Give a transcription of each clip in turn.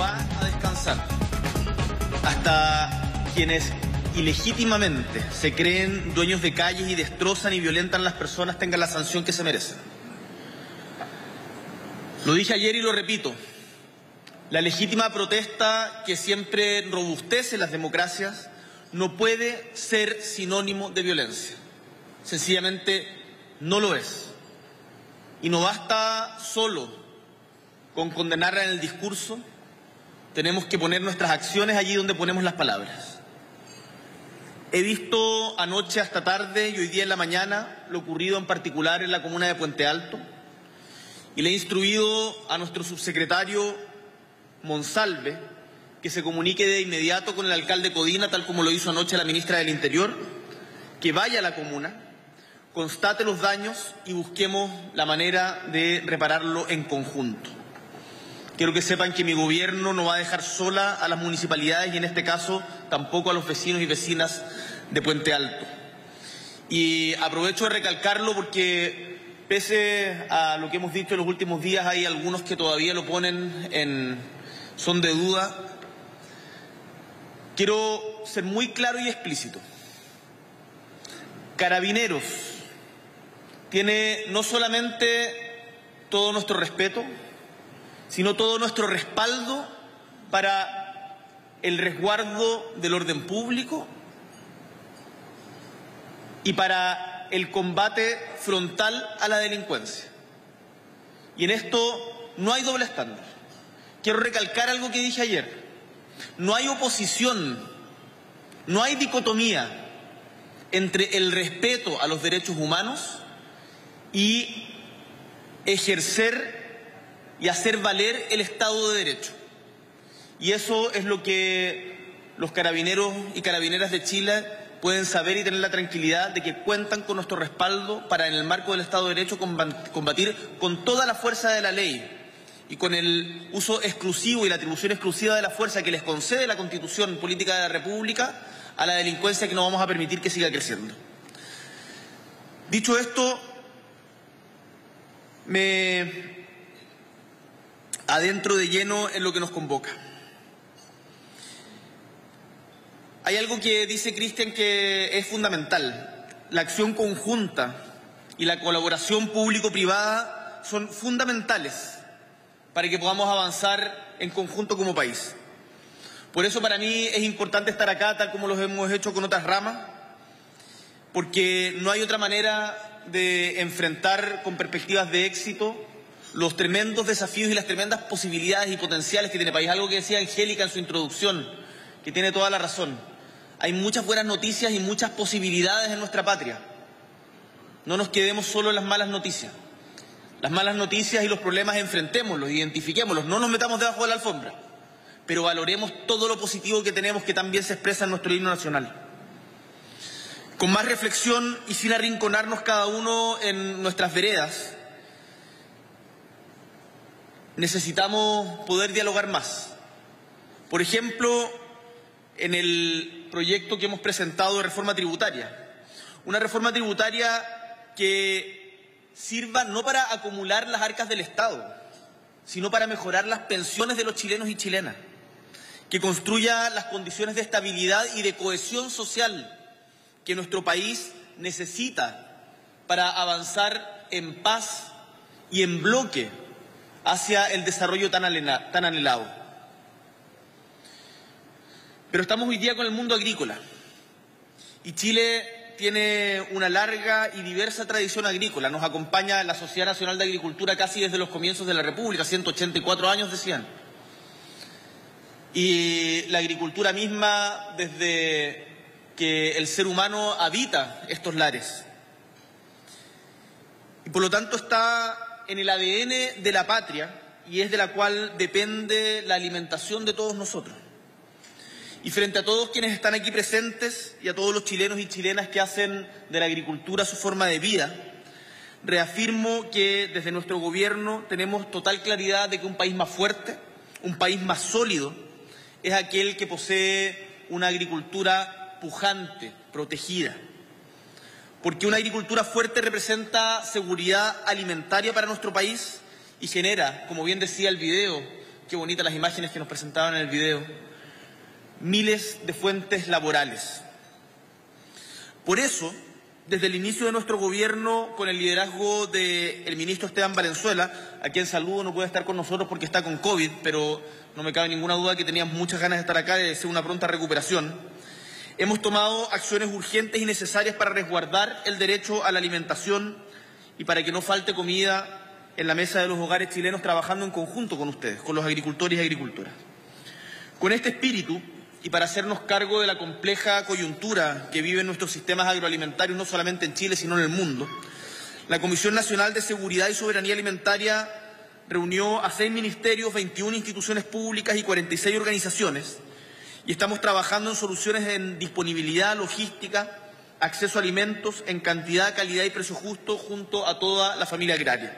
va a descansar hasta quienes ilegítimamente se creen dueños de calles y destrozan y violentan a las personas tengan la sanción que se merecen. Lo dije ayer y lo repito. La legítima protesta que siempre robustece las democracias no puede ser sinónimo de violencia. Sencillamente no lo es. Y no basta solo con condenarla en el discurso, tenemos que poner nuestras acciones allí donde ponemos las palabras. He visto anoche hasta tarde y hoy día en la mañana lo ocurrido en particular en la comuna de Puente Alto y le he instruido a nuestro subsecretario Monsalve que se comunique de inmediato con el alcalde Codina, tal como lo hizo anoche la ministra del Interior, que vaya a la comuna, constate los daños y busquemos la manera de repararlo en conjunto. Quiero que sepan que mi gobierno no va a dejar sola a las municipalidades y en este caso tampoco a los vecinos y vecinas de Puente Alto. Y aprovecho de recalcarlo porque pese a lo que hemos dicho en los últimos días hay algunos que todavía lo ponen en son de duda. Quiero ser muy claro y explícito. Carabineros tiene no solamente todo nuestro respeto, sino todo nuestro respaldo para el resguardo del orden público y para el combate frontal a la delincuencia. Y en esto no hay doble estándar. Quiero recalcar algo que dije ayer. No hay oposición, no hay dicotomía entre el respeto a los derechos humanos y ejercer y hacer valer el Estado de Derecho. Y eso es lo que los carabineros y carabineras de Chile pueden saber y tener la tranquilidad de que cuentan con nuestro respaldo para, en el marco del Estado de Derecho, combatir con toda la fuerza de la ley y con el uso exclusivo y la atribución exclusiva de la fuerza que les concede la Constitución Política de la República a la delincuencia que no vamos a permitir que siga creciendo. Dicho esto, me adentro de lleno en lo que nos convoca. Hay algo que dice Cristian que es fundamental. La acción conjunta y la colaboración público-privada son fundamentales para que podamos avanzar en conjunto como país. Por eso para mí es importante estar acá, tal como lo hemos hecho con otras ramas, porque no hay otra manera de enfrentar con perspectivas de éxito los tremendos desafíos y las tremendas posibilidades y potenciales que tiene el país. Algo que decía Angélica en su introducción, que tiene toda la razón. Hay muchas buenas noticias y muchas posibilidades en nuestra patria. No nos quedemos solo en las malas noticias. Las malas noticias y los problemas enfrentémoslos, identifiquémoslos, no nos metamos debajo de la alfombra, pero valoremos todo lo positivo que tenemos que también se expresa en nuestro himno nacional. Con más reflexión y sin arrinconarnos cada uno en nuestras veredas, necesitamos poder dialogar más. Por ejemplo, en el proyecto que hemos presentado de reforma tributaria. Una reforma tributaria que sirva no para acumular las arcas del Estado, sino para mejorar las pensiones de los chilenos y chilenas, que construya las condiciones de estabilidad y de cohesión social que nuestro país necesita para avanzar en paz y en bloque hacia el desarrollo tan, anhelado. Pero estamos hoy día con el mundo agrícola y Chile tiene una larga y diversa tradición agrícola. Nos acompaña la Sociedad Nacional de Agricultura casi desde los comienzos de la República, 184 años decían. Y la agricultura misma desde que el ser humano habita estos lares. Y por lo tanto está en el ADN de la patria y es de la cual depende la alimentación de todos nosotros. Y frente a todos quienes están aquí presentes y a todos los chilenos y chilenas que hacen de la agricultura su forma de vida, reafirmo que desde nuestro gobierno tenemos total claridad de que un país más fuerte, un país más sólido, es aquel que posee una agricultura pujante, protegida porque una agricultura fuerte representa seguridad alimentaria para nuestro país y genera, como bien decía el video, qué bonitas las imágenes que nos presentaban en el video, miles de fuentes laborales. Por eso, desde el inicio de nuestro gobierno, con el liderazgo del ministro Esteban Valenzuela, a quien saludo, no puede estar con nosotros porque está con COVID, pero no me cabe ninguna duda que teníamos muchas ganas de estar acá y de hacer una pronta recuperación. Hemos tomado acciones urgentes y necesarias para resguardar el derecho a la alimentación y para que no falte comida en la mesa de los hogares chilenos trabajando en conjunto con ustedes, con los agricultores y agricultoras. Con este espíritu, y para hacernos cargo de la compleja coyuntura que viven nuestros sistemas agroalimentarios, no solamente en Chile, sino en el mundo, la Comisión Nacional de Seguridad y Soberanía Alimentaria reunió a seis ministerios, 21 instituciones públicas y 46 organizaciones, y estamos trabajando en soluciones en disponibilidad, logística, acceso a alimentos en cantidad, calidad y precio justo junto a toda la familia agraria.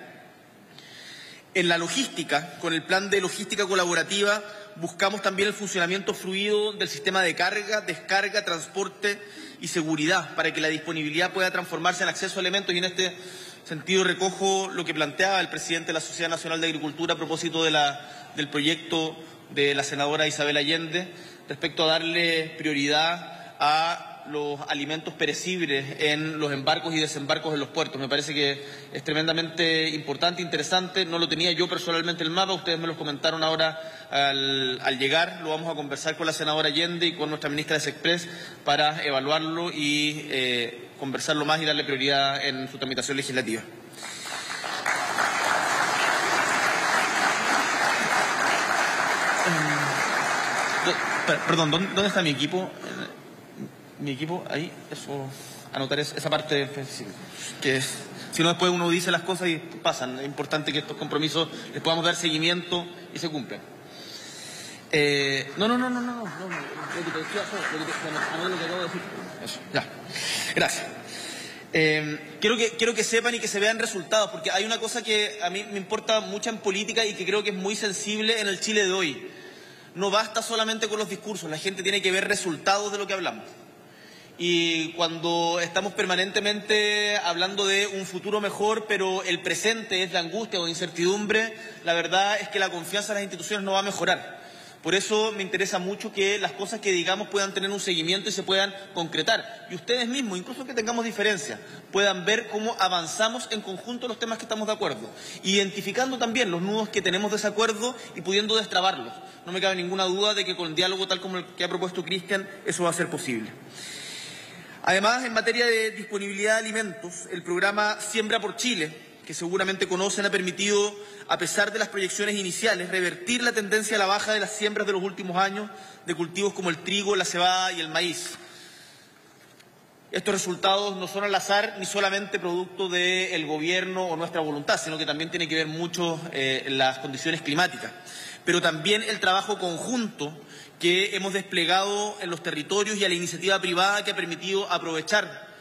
En la logística, con el plan de logística colaborativa, buscamos también el funcionamiento fluido del sistema de carga, descarga, transporte y seguridad para que la disponibilidad pueda transformarse en acceso a elementos y en este sentido recojo lo que planteaba el presidente de la Sociedad Nacional de Agricultura a propósito del proyecto de la senadora Isabel Allende respecto a darle prioridad a los alimentos perecibles en los embarcos y desembarcos en los puertos. Me parece que es tremendamente importante, interesante. No lo tenía yo personalmente el mapa, ustedes me lo comentaron ahora al, llegar. Lo vamos a conversar con la senadora Allende y con nuestra ministra de Sexpress para evaluarlo y eh, conversarlo más y darle prioridad en su tramitación legislativa. Eh, perdón, ¿dónde está mi equipo? mi equipo ahí, eso, anotar esa parte que si no después uno dice las cosas y pasan. Es importante que estos compromisos les podamos dar seguimiento y se cumplan. Eh, no, no, no, no, no, no, lo que te decía, lo que acabo de decir. Eso, ya. Gracias. Eh, quiero, que, quiero que sepan y que se vean resultados, porque hay una cosa que a mí me importa mucho en política y que creo que es muy sensible en el Chile de hoy. No basta solamente con los discursos, la gente tiene que ver resultados de lo que hablamos y cuando estamos permanentemente hablando de un futuro mejor, pero el presente es de angustia o incertidumbre, la verdad es que la confianza en las instituciones no va a mejorar. Por eso me interesa mucho que las cosas que digamos puedan tener un seguimiento y se puedan concretar. Y ustedes mismos, incluso que tengamos diferencias, puedan ver cómo avanzamos en conjunto los temas que estamos de acuerdo. Identificando también los nudos que tenemos desacuerdo y pudiendo destrabarlos. No me cabe ninguna duda de que con el diálogo tal como el que ha propuesto Cristian, eso va a ser posible. Además, en materia de disponibilidad de alimentos, el programa Siembra por Chile, que seguramente conocen, ha permitido, a pesar de las proyecciones iniciales, revertir la tendencia a la baja de las siembras de los últimos años de cultivos como el trigo, la cebada y el maíz. Estos resultados no son al azar ni solamente producto del gobierno o nuestra voluntad, sino que también tiene que ver mucho eh, las condiciones climáticas, pero también el trabajo conjunto que hemos desplegado en los territorios y a la iniciativa privada que ha permitido aprovechar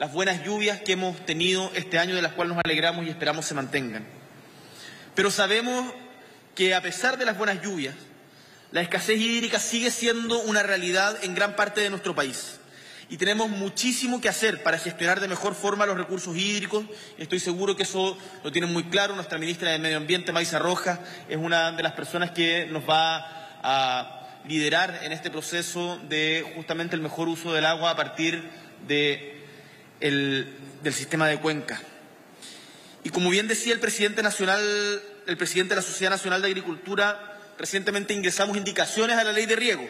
las buenas lluvias que hemos tenido este año, de las cuales nos alegramos y esperamos se mantengan. Pero sabemos que a pesar de las buenas lluvias, la escasez hídrica sigue siendo una realidad en gran parte de nuestro país. Y tenemos muchísimo que hacer para gestionar de mejor forma los recursos hídricos. Estoy seguro que eso lo tienen muy claro. Nuestra ministra de Medio Ambiente, Maisa Rojas, es una de las personas que nos va a liderar en este proceso de justamente el mejor uso del agua a partir de del sistema de cuenca. Y como bien decía el presidente nacional, el presidente de la Sociedad Nacional de Agricultura, recientemente ingresamos indicaciones a la ley de riego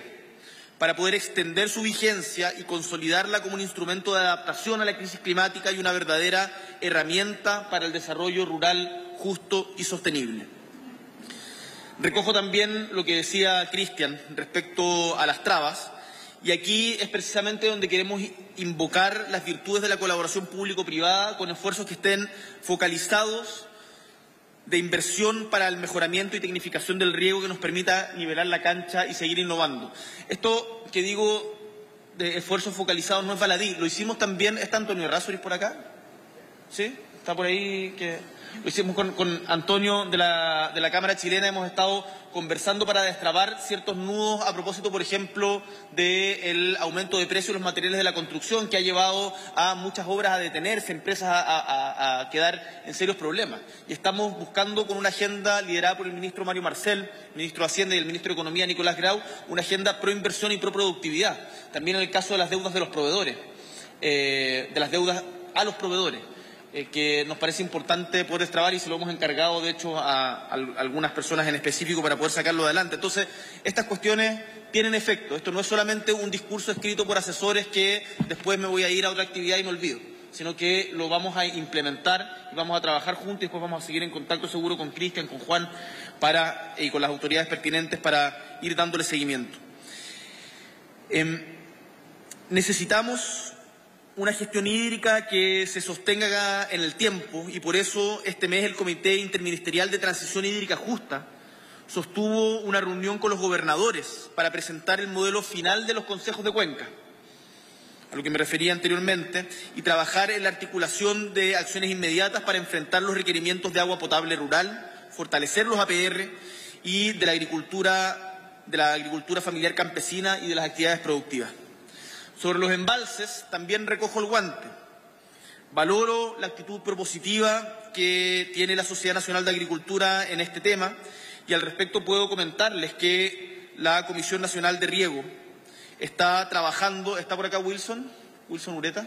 para poder extender su vigencia y consolidarla como un instrumento de adaptación a la crisis climática y una verdadera herramienta para el desarrollo rural justo y sostenible. Recojo también lo que decía Cristian respecto a las trabas, y aquí es precisamente donde queremos invocar las virtudes de la colaboración público-privada con esfuerzos que estén focalizados de inversión para el mejoramiento y tecnificación del riego que nos permita nivelar la cancha y seguir innovando. Esto que digo de esfuerzos focalizados no es baladí, lo hicimos también, ¿está Antonio Razzoris por acá? ¿Sí? está por ahí, que lo hicimos con, con Antonio de la, de la Cámara Chilena, hemos estado conversando para destrabar ciertos nudos a propósito, por ejemplo, del aumento de precios de los materiales de la construcción que ha llevado a muchas obras a detenerse, empresas a, quedar en serios problemas. Y estamos buscando con una agenda liderada por el ministro Mario Marcel, ministro de Hacienda y el ministro de Economía Nicolás Grau, una agenda pro inversión y pro productividad. También en el caso de las deudas de los proveedores, eh, de las deudas a los proveedores. Eh, que nos parece importante poder destrabar y se lo hemos encargado, de hecho, a, algunas personas en específico para poder sacarlo adelante. Entonces, estas cuestiones tienen efecto. Esto no es solamente un discurso escrito por asesores que después me voy a ir a otra actividad y me olvido, sino que lo vamos a implementar y vamos a trabajar juntos y después vamos a seguir en contacto seguro con Cristian, con Juan para, y con las autoridades pertinentes para ir dándole seguimiento. Em, necesitamos una gestión hídrica que se sostenga en el tiempo y por eso este mes el Comité Interministerial de Transición Hídrica Justa sostuvo una reunión con los gobernadores para presentar el modelo final de los consejos de cuenca, a lo que me refería anteriormente, y trabajar en la articulación de acciones inmediatas para enfrentar los requerimientos de agua potable rural, fortalecer los APR y de la agricultura, de la agricultura familiar campesina y de las actividades productivas. Sobre los embalses también recojo el guante. Valoro la actitud propositiva que tiene la Sociedad Nacional de Agricultura en este tema y al respecto puedo comentarles que la Comisión Nacional de Riego está trabajando, ¿está por acá Wilson? Wilson Ureta.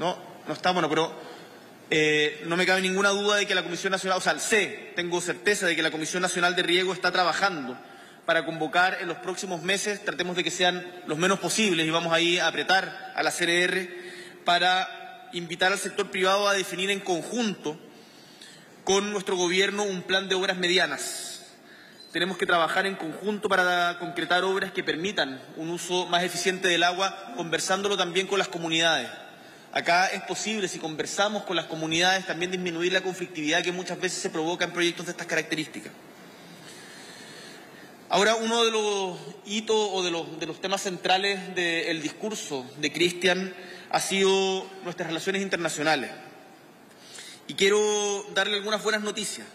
No, no está, bueno, pero eh, no me cabe ninguna duda de que la Comisión Nacional, o sea, sé, tengo certeza de que la Comisión Nacional de Riego está trabajando para convocar en los próximos meses, tratemos de que sean los menos posibles y vamos ahí a apretar a la CRR para invitar al sector privado a definir en conjunto con nuestro gobierno un plan de obras medianas. Tenemos que trabajar en conjunto para concretar obras que permitan un uso más eficiente del agua, conversándolo también con las comunidades. Acá es posible, si conversamos con las comunidades, también disminuir la conflictividad que muchas veces se provoca en proyectos de estas características. Ahora, uno de los hitos o de los, temas centrales del discurso de Cristian ha sido nuestras relaciones internacionales. Y quiero darle algunas buenas noticias.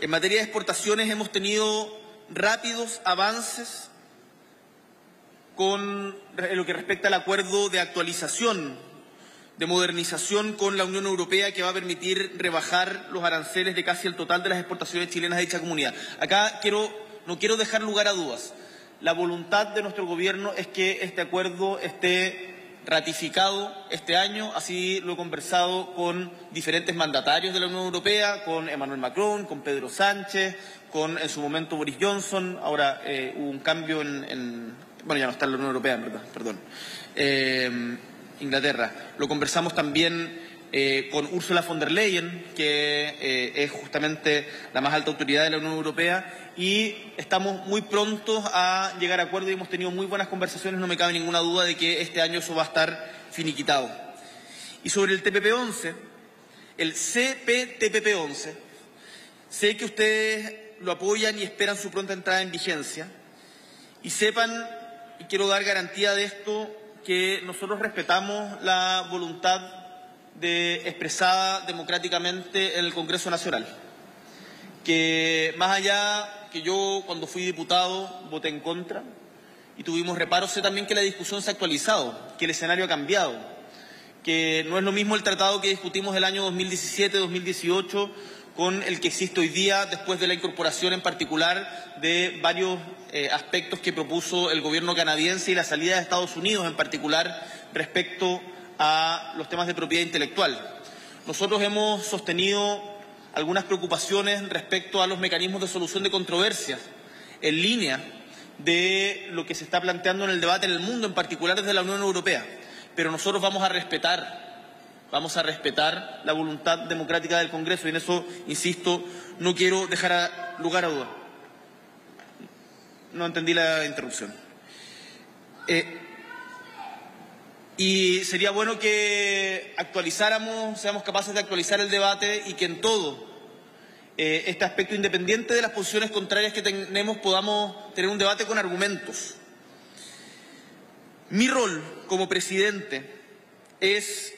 En materia de exportaciones hemos tenido rápidos avances con lo que respecta al acuerdo de actualización, de modernización con la Unión Europea que va a permitir rebajar los aranceles de casi el total de las exportaciones chilenas de dicha comunidad. Acá quiero no quiero dejar lugar a dudas. La voluntad de nuestro Gobierno es que este acuerdo esté ratificado este año, así lo he conversado con diferentes mandatarios de la Unión Europea, con Emmanuel Macron, con Pedro Sánchez, con en su momento Boris Johnson, ahora eh, hubo un cambio en, bueno, ya no está en la Unión Europea, verdad, perdón, eh, Inglaterra. Lo conversamos también eh, con Ursula von der Leyen, que es justamente la más alta autoridad de la Unión Europea, y estamos muy prontos a llegar a acuerdo y hemos tenido muy buenas conversaciones, no me cabe ninguna duda de que este año eso va a estar finiquitado. Y sobre el TPP-11, el CPTPP-11, sé que ustedes lo apoyan y esperan su pronta entrada en vigencia y sepan, y quiero dar garantía de esto, que nosotros respetamos la voluntad de, expresada democráticamente en el Congreso Nacional. Que más allá que yo cuando fui diputado voté en contra y tuvimos reparos, sé también que la discusión se ha actualizado, que el escenario ha cambiado, que no es lo mismo el tratado que discutimos el año 2017-2018 con el que existe hoy día después de la incorporación en particular de varios eh, aspectos que propuso el gobierno canadiense y la salida de Estados Unidos en particular respecto a los temas de propiedad intelectual. Nosotros hemos sostenido algunas preocupaciones respecto a los mecanismos de solución de controversias en línea de lo que se está planteando en el debate en el mundo, en particular desde la Unión Europea. Pero nosotros vamos a respetar, vamos a respetar la voluntad democrática del Congreso y en eso, insisto, no quiero dejar lugar a duda. No entendí la interrupción. Eh, y sería bueno que actualizáramos, seamos capaces de actualizar el debate y que en todo eh, este aspecto independiente de las posiciones contrarias que tenemos podamos tener un debate con argumentos. Mi rol como presidente es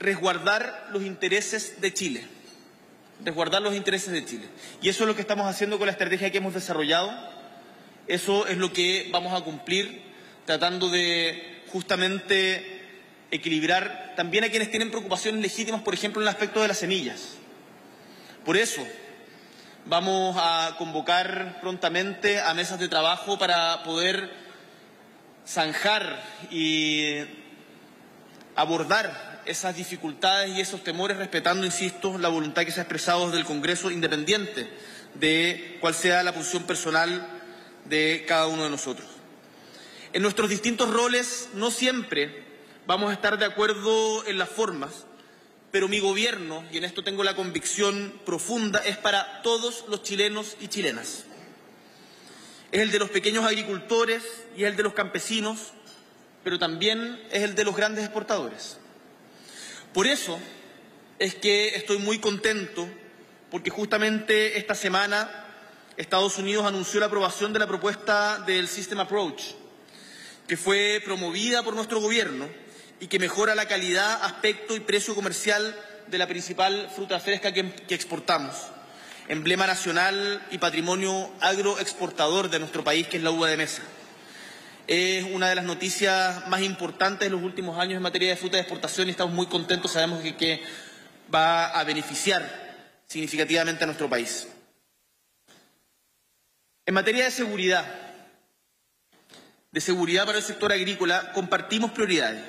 resguardar los intereses de Chile. Resguardar los intereses de Chile. Y eso es lo que estamos haciendo con la estrategia que hemos desarrollado. Eso es lo que vamos a cumplir tratando de justamente equilibrar también a quienes tienen preocupaciones legítimas, por ejemplo, en el aspecto de las semillas. Por eso vamos a convocar prontamente a mesas de trabajo para poder zanjar y abordar esas dificultades y esos temores respetando, insisto, la voluntad que se ha expresado desde el Congreso independiente de cuál sea la posición personal de cada uno de nosotros. En nuestros distintos roles no siempre vamos a estar de acuerdo en las formas, pero mi gobierno, y en esto tengo la convicción profunda, es para todos los chilenos y chilenas. Es el de los pequeños agricultores y es el de los campesinos, pero también es el de los grandes exportadores. Por eso es que estoy muy contento porque justamente esta semana Estados Unidos anunció la aprobación de la propuesta del System Approach, que fue promovida por nuestro gobierno y que mejora la calidad, aspecto y precio comercial de la principal fruta fresca que, exportamos, emblema nacional y patrimonio agroexportador de nuestro país, que es la uva de mesa. Es una de las noticias más importantes de los últimos años en materia de fruta de exportación y estamos muy contentos, sabemos que, que va a beneficiar significativamente a nuestro país. En materia de seguridad, de seguridad para el sector agrícola, compartimos prioridades.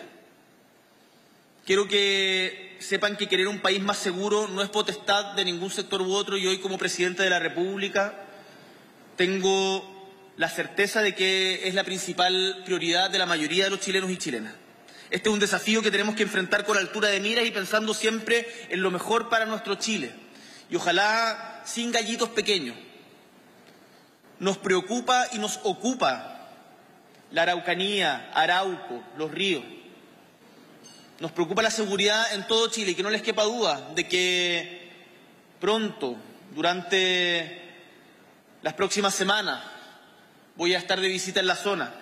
Quiero que sepan que querer un país más seguro no es potestad de ningún sector u otro y hoy como presidente de la República tengo la certeza de que es la principal prioridad de la mayoría de los chilenos y chilenas. Este es un desafío que tenemos que enfrentar con altura de miras y pensando siempre en lo mejor para nuestro Chile. Y ojalá sin gallitos pequeños. Nos preocupa y nos ocupa la Araucanía, Arauco, los ríos. Nos preocupa la seguridad en todo Chile y que no les quepa duda de que pronto, durante las próximas semanas, voy a estar de visita en la zona,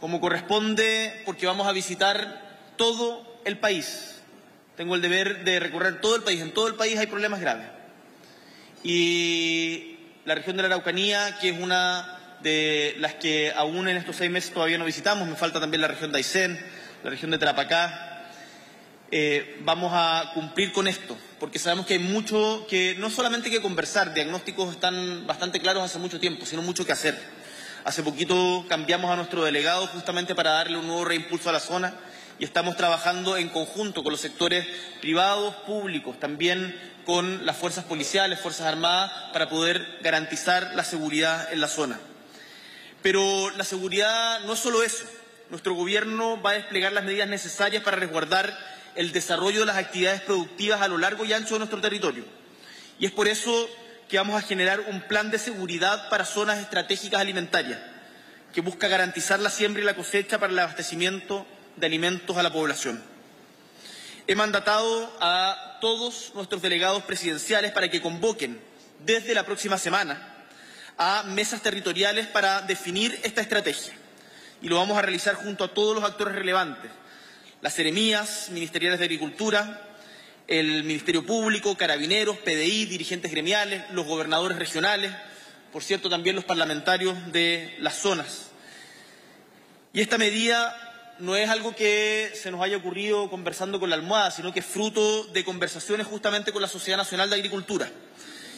como corresponde porque vamos a visitar todo el país. Tengo el deber de recorrer todo el país. En todo el país hay problemas graves. Y la región de la Araucanía, que es una de las que aún en estos seis meses todavía no visitamos, me falta también la región de Aysén, la región de Tarapacá, eh, vamos a cumplir con esto, porque sabemos que hay mucho que no solamente hay que conversar, diagnósticos están bastante claros hace mucho tiempo, sino mucho que hacer. Hace poquito cambiamos a nuestro delegado justamente para darle un nuevo reimpulso a la zona y estamos trabajando en conjunto con los sectores privados, públicos, también con las fuerzas policiales, fuerzas armadas, para poder garantizar la seguridad en la zona. Pero la seguridad no es solo eso nuestro Gobierno va a desplegar las medidas necesarias para resguardar el desarrollo de las actividades productivas a lo largo y ancho de nuestro territorio. Y es por eso que vamos a generar un plan de seguridad para zonas estratégicas alimentarias, que busca garantizar la siembra y la cosecha para el abastecimiento de alimentos a la población. He mandatado a todos nuestros delegados presidenciales para que convoquen desde la próxima semana a mesas territoriales para definir esta estrategia y lo vamos a realizar junto a todos los actores relevantes, las seremías ministeriales de Agricultura, el Ministerio Público, Carabineros, PDI, dirigentes gremiales, los gobernadores regionales, por cierto, también los parlamentarios de las zonas. Y esta medida no es algo que se nos haya ocurrido conversando con la almohada, sino que es fruto de conversaciones justamente con la Sociedad Nacional de Agricultura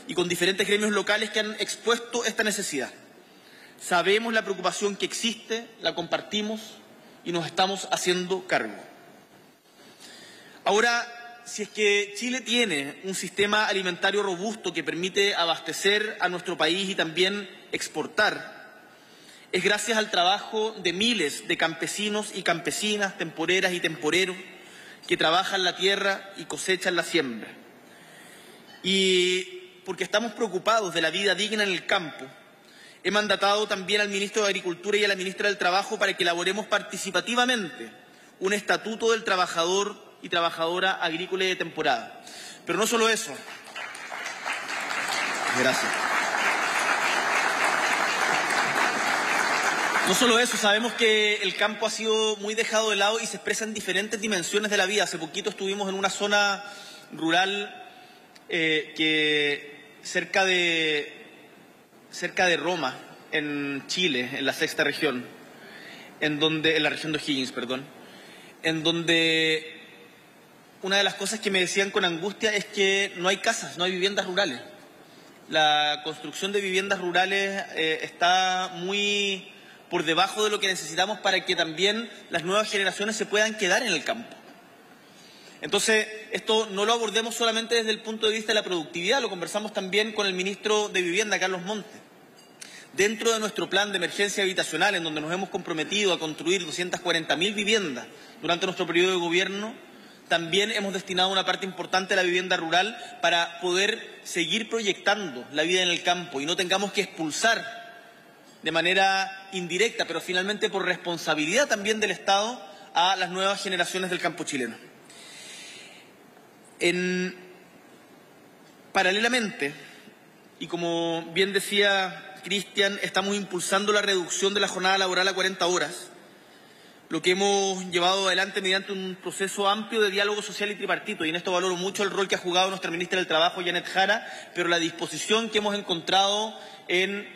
y con diferentes gremios locales que han expuesto esta necesidad. Sabemos la preocupación que existe, la compartimos y nos estamos haciendo cargo. Ahora, si es que Chile tiene un sistema alimentario robusto que permite abastecer a nuestro país y también exportar, es gracias al trabajo de miles de campesinos y campesinas, temporeras y temporeros, que trabajan la tierra y cosechan la siembra. Y porque estamos preocupados de la vida digna en el campo, He mandatado también al ministro de Agricultura y a la ministra del Trabajo para que elaboremos participativamente un estatuto del trabajador y trabajadora agrícola de temporada. Pero no solo eso. Gracias. No solo eso, sabemos que el campo ha sido muy dejado de lado y se expresa en diferentes dimensiones de la vida. Hace poquito estuvimos en una zona rural eh, que cerca de, cerca de Roma, en Chile, en la sexta región, en donde, en la región de O'Higgins, perdón, en donde una de las cosas que me decían con angustia es que no hay casas, no hay viviendas rurales. La construcción de viviendas rurales eh, está muy por debajo de lo que necesitamos para que también las nuevas generaciones se puedan quedar en el campo. Entonces, esto no lo abordemos solamente desde el punto de vista de la productividad, lo conversamos también con el ministro de Vivienda, Carlos Montes. Dentro de nuestro plan de emergencia habitacional, en donde nos hemos comprometido a construir 240.000 viviendas durante nuestro periodo de gobierno, también hemos destinado una parte importante a la vivienda rural para poder seguir proyectando la vida en el campo y no tengamos que expulsar de manera indirecta, pero finalmente por responsabilidad también del Estado, a las nuevas generaciones del campo chileno. En, paralelamente, y como bien decía Cristian, estamos impulsando la reducción de la jornada laboral a 40 horas lo que hemos llevado adelante mediante un proceso amplio de diálogo social y tripartito. Y en esto valoro mucho el rol que ha jugado nuestra ministra del Trabajo, Janet Jara, pero la disposición que hemos encontrado en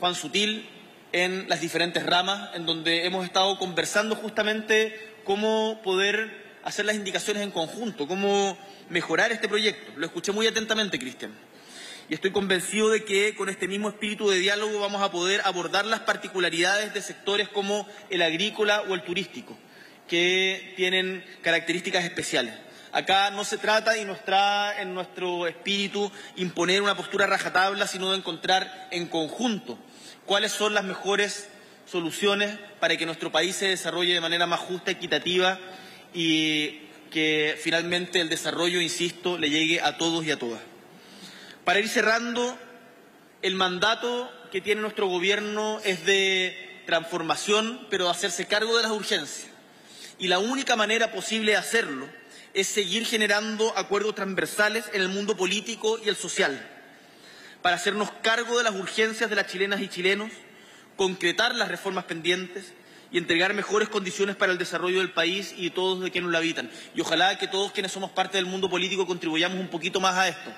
Juan Sutil, en las diferentes ramas, en donde hemos estado conversando justamente cómo poder hacer las indicaciones en conjunto, cómo mejorar este proyecto. Lo escuché muy atentamente, Cristian y estoy convencido de que con este mismo espíritu de diálogo vamos a poder abordar las particularidades de sectores como el agrícola o el turístico, que tienen características especiales. Acá no se trata y nos trae en nuestro espíritu imponer una postura rajatabla, sino de encontrar en conjunto cuáles son las mejores soluciones para que nuestro país se desarrolle de manera más justa, equitativa y que finalmente el desarrollo, insisto, le llegue a todos y a todas. Para ir cerrando, el mandato que tiene nuestro gobierno es de transformación, pero de hacerse cargo de las urgencias. Y la única manera posible de hacerlo es seguir generando acuerdos transversales en el mundo político y el social, para hacernos cargo de las urgencias de las chilenas y chilenos, concretar las reformas pendientes y entregar mejores condiciones para el desarrollo del país y de todos de quienes lo habitan. Y ojalá que todos quienes somos parte del mundo político contribuyamos un poquito más a esto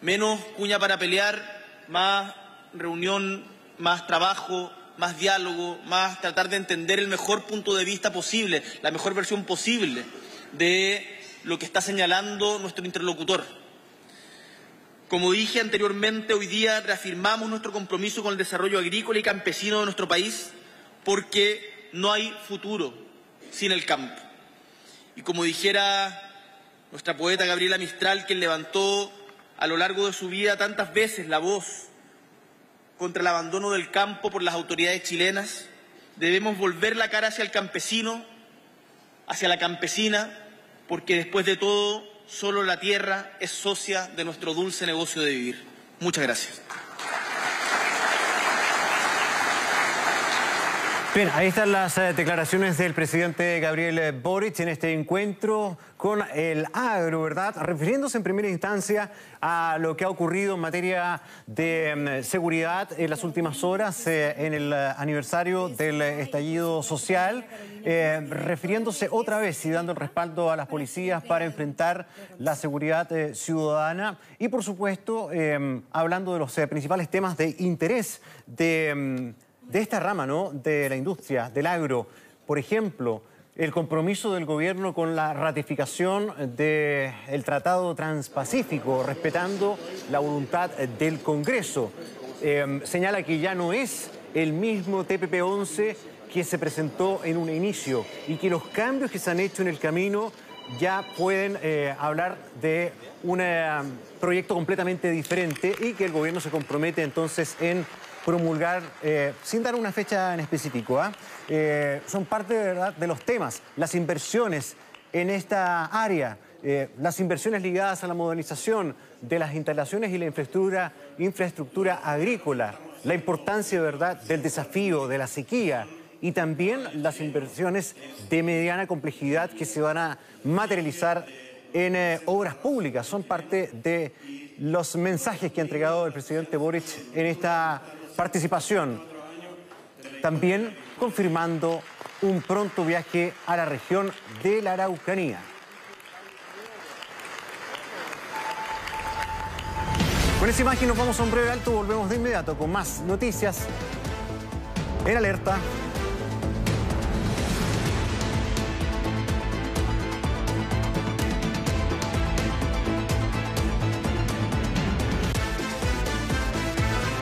menos cuña para pelear, más reunión, más trabajo, más diálogo, más tratar de entender el mejor punto de vista posible, la mejor versión posible de lo que está señalando nuestro interlocutor. Como dije anteriormente, hoy día reafirmamos nuestro compromiso con el desarrollo agrícola y campesino de nuestro país porque no hay futuro sin el campo. Y como dijera nuestra poeta Gabriela Mistral, quien levantó a lo largo de su vida tantas veces la voz contra el abandono del campo por las autoridades chilenas, debemos volver la cara hacia el campesino, hacia la campesina, porque después de todo, solo la tierra es socia de nuestro dulce negocio de vivir. Muchas gracias. Bien, ahí están las eh, declaraciones del presidente Gabriel Boric en este encuentro con el agro, ¿verdad? Refiriéndose en primera instancia a lo que ha ocurrido en materia de mm, seguridad en las últimas horas eh, en el eh, aniversario del estallido social, refiriéndose otra vez y dando el respaldo a las policías para enfrentar la seguridad ciudadana y, por supuesto, hablando de los principales temas de interés de mm, de esta rama ¿no? de la industria, del agro. Por ejemplo, el compromiso del gobierno con la ratificación del Tratado Transpacífico, respetando la voluntad del Congreso. Em, señala que ya no es el mismo TPP-11 que se presentó en un inicio y que los cambios que se han hecho en el camino ya pueden eh, hablar de un eh, proyecto completamente diferente y que el gobierno se compromete entonces en promulgar, eh, sin dar una fecha en específico, ¿ah? eh, son parte de, verdad de los temas, las inversiones en esta área, eh, las inversiones ligadas a la modernización de las instalaciones y la infraestructura, infraestructura agrícola, la importancia verdad del desafío de la sequía y también las inversiones de mediana complejidad que se van a materializar en obras públicas. Son parte de los mensajes que ha entregado el presidente Boric en esta participación. También confirmando un pronto viaje a la región de la Araucanía. Con esa imagen nos vamos a un breve alto, volvemos de inmediato con más noticias en alerta